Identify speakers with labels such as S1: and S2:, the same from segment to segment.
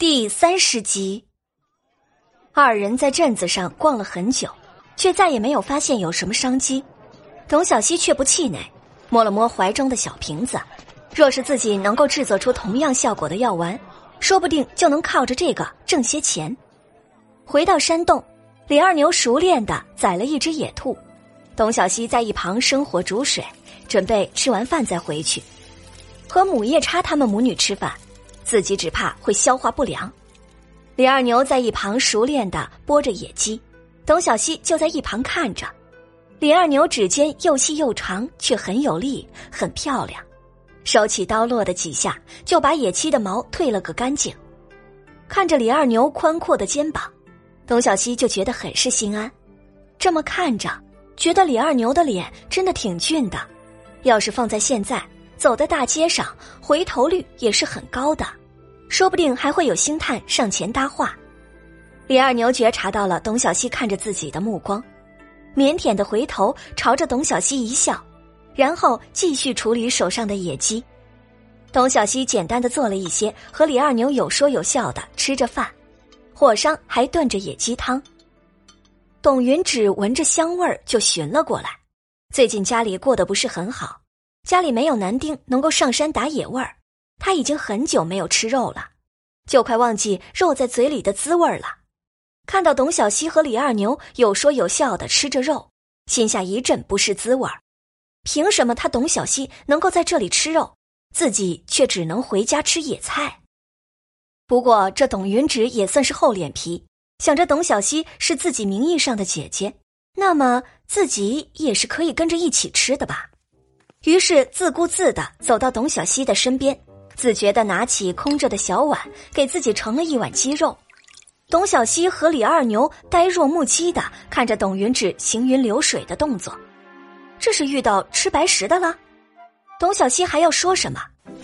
S1: 第三十集，二人在镇子上逛了很久，却再也没有发现有什么商机。董小希却不气馁，摸了摸怀中的小瓶子，若是自己能够制作出同样效果的药丸，说不定就能靠着这个挣些钱。回到山洞，李二牛熟练的宰了一只野兔，董小希在一旁生火煮水，准备吃完饭再回去，和母夜叉他们母女吃饭。自己只怕会消化不良。李二牛在一旁熟练的剥着野鸡，董小希就在一旁看着。李二牛指尖又细又长，却很有力，很漂亮。手起刀落的几下，就把野鸡的毛褪了个干净。看着李二牛宽阔的肩膀，董小希就觉得很是心安。这么看着，觉得李二牛的脸真的挺俊的。要是放在现在，走在大街上，回头率也是很高的。说不定还会有星探上前搭话。李二牛觉察到了董小希看着自己的目光，腼腆的回头朝着董小希一笑，然后继续处理手上的野鸡。董小希简单的做了一些，和李二牛有说有笑的吃着饭，火上还炖着野鸡汤。董云芷闻着香味儿就寻了过来。最近家里过得不是很好，家里没有男丁能够上山打野味儿。他已经很久没有吃肉了，就快忘记肉在嘴里的滋味了。看到董小希和李二牛有说有笑的吃着肉，心下一阵不是滋味凭什么他董小希能够在这里吃肉，自己却只能回家吃野菜？不过这董云芷也算是厚脸皮，想着董小希是自己名义上的姐姐，那么自己也是可以跟着一起吃的吧。于是自顾自的走到董小希的身边。自觉的拿起空着的小碗，给自己盛了一碗鸡肉。董小希和李二牛呆若木鸡的看着董云芷行云流水的动作，这是遇到吃白食的了。董小希还要说什么，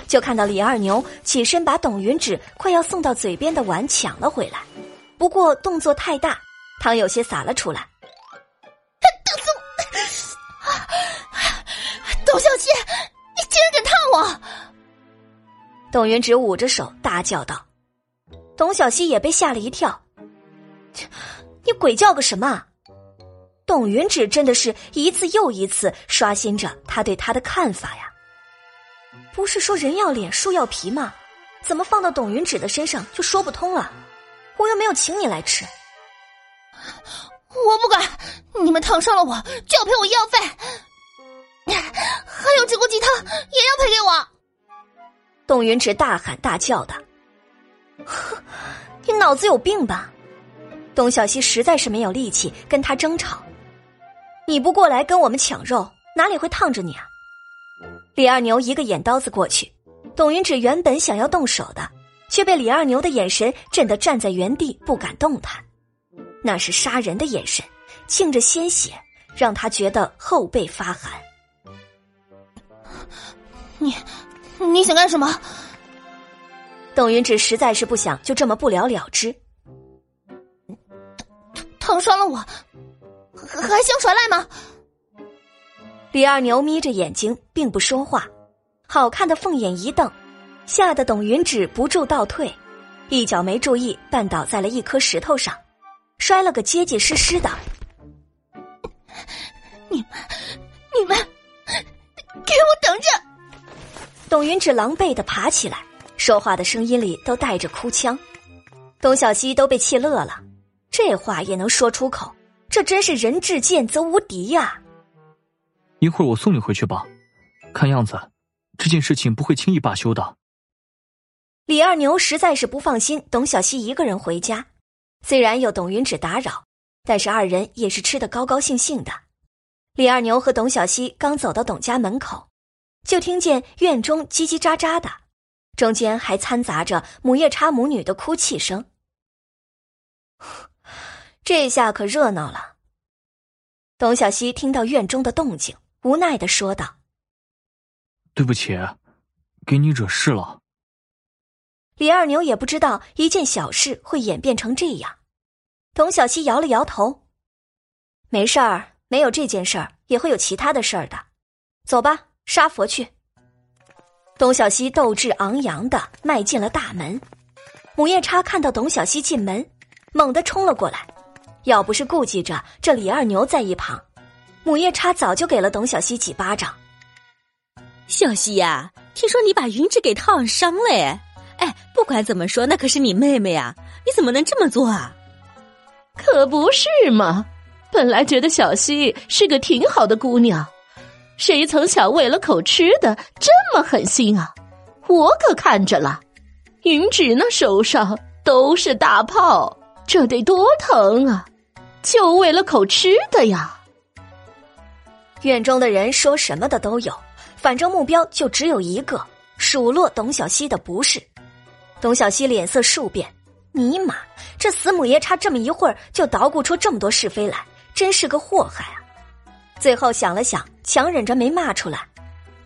S1: 就看到李二牛起身把董云芷快要送到嘴边的碗抢了回来，不过动作太大，汤有些洒了出来。
S2: 董
S1: 云芷捂着手大叫道：“董小希也被吓了一跳，你鬼叫个什么？”董云芷真的是一次又一次刷新着他对他的看法呀。不是说人要脸树要皮吗？怎么放到董云芷的身上就说不通了？我又没有请你来吃，
S2: 我不管，你们烫伤了我就要赔我医药费，还有这锅鸡汤也要赔给我。
S1: 董云芷大喊大叫的：“ 呵，你脑子有病吧？”董小希实在是没有力气跟他争吵。你不过来跟我们抢肉，哪里会烫着你啊？李二牛一个眼刀子过去，董云芷原本想要动手的，却被李二牛的眼神震得站在原地不敢动弹。那是杀人的眼神，沁着鲜血，让他觉得后背发寒。
S2: 你。你想干什么？
S1: 董云芷实在是不想就这么不了了之。
S2: 烫伤了我，还想耍赖吗？
S1: 李二牛眯着眼睛，并不说话，好看的凤眼一瞪，吓得董云芷不住倒退，一脚没注意绊倒在了一颗石头上，摔了个结结实实的。
S2: 你们，
S1: 董云芷狼狈的爬起来，说话的声音里都带着哭腔。董小希都被气乐了，这话也能说出口，这真是人至贱则无敌呀！
S3: 一会儿我送你回去吧，看样子这件事情不会轻易罢休的。
S1: 李二牛实在是不放心董小希一个人回家，虽然有董云芷打扰，但是二人也是吃得高高兴兴的。李二牛和董小希刚走到董家门口。就听见院中叽叽喳喳的，中间还掺杂着母夜叉母女的哭泣声。这下可热闹了。董小希听到院中的动静，无奈的说道：“
S3: 对不起，给你惹事了。”
S1: 李二牛也不知道一件小事会演变成这样。董小希摇了摇头：“没事儿，没有这件事儿，也会有其他的事儿的。走吧。”杀佛去！董小希斗志昂扬的迈进了大门，母夜叉看到董小希进门，猛地冲了过来。要不是顾忌着这李二牛在一旁，母夜叉早就给了董小希几巴掌。
S2: 小希呀，听说你把云芝给烫伤了哎！哎，不管怎么说，那可是你妹妹啊，你怎么能这么做啊？
S4: 可不是嘛！本来觉得小希是个挺好的姑娘，谁曾想为了口吃的这么狠心啊！我可看着了，云芷那手上都是大泡，这得多疼啊！就为了口吃的呀！
S1: 院中的人说什么的都有，反正目标就只有一个：数落董小希的不是。董小希脸色数变，尼玛，这死母夜叉这么一会儿就捣鼓出这么多是非来，真是个祸害啊！最后想了想，强忍着没骂出来。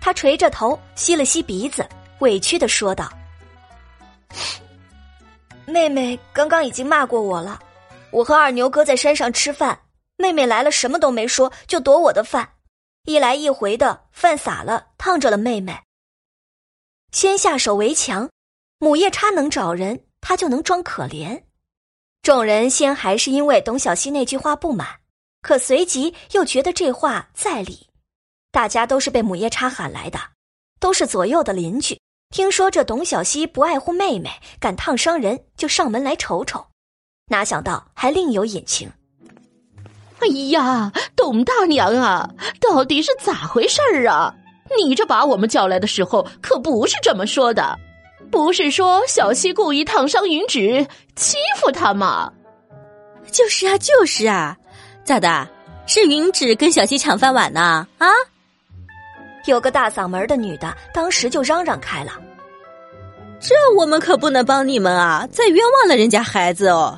S1: 他垂着头，吸了吸鼻子，委屈的说道：“妹妹刚刚已经骂过我了。”我和二牛哥在山上吃饭，妹妹来了什么都没说，就夺我的饭，一来一回的饭洒了，烫着了妹妹。先下手为强，母夜叉能找人，他就能装可怜。众人先还是因为董小希那句话不满，可随即又觉得这话在理。大家都是被母夜叉喊来的，都是左右的邻居，听说这董小希不爱护妹妹，敢烫伤人，就上门来瞅瞅。哪想到还另有隐情！
S4: 哎呀，董大娘啊，到底是咋回事儿啊？你这把我们叫来的时候可不是这么说的，不是说小西故意烫伤云芷，欺负她吗？
S2: 就是啊，就是啊，咋的？是云芷跟小希抢饭碗呢？啊！
S1: 有个大嗓门的女的，当时就嚷嚷开了：“
S2: 这我们可不能帮你们啊，再冤枉了人家孩子哦。”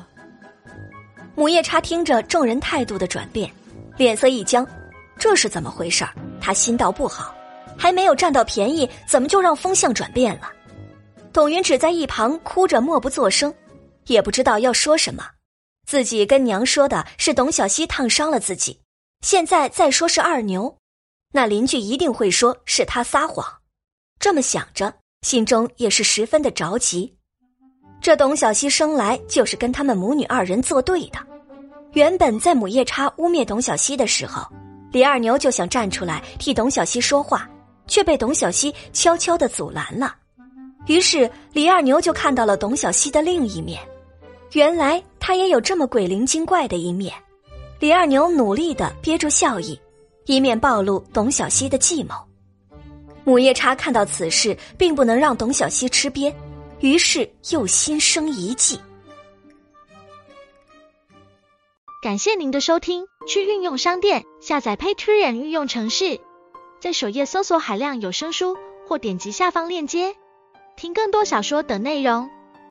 S1: 母夜叉听着众人态度的转变，脸色一僵，这是怎么回事他心道不好，还没有占到便宜，怎么就让风向转变了？董云只在一旁哭着默不作声，也不知道要说什么。自己跟娘说的是董小希烫伤了自己，现在再说是二牛，那邻居一定会说是他撒谎。这么想着，心中也是十分的着急。这董小希生来就是跟他们母女二人作对的。原本在母夜叉污蔑董小希的时候，李二牛就想站出来替董小希说话，却被董小希悄悄的阻拦了。于是李二牛就看到了董小希的另一面，原来他也有这么鬼灵精怪的一面。李二牛努力的憋住笑意，以免暴露董小希的计谋。母夜叉看到此事，并不能让董小希吃瘪。于是又心生一计。
S5: 感谢您的收听，去运用商店下载 Patreon 运用城市，在首页搜索海量有声书，或点击下方链接听更多小说等内容。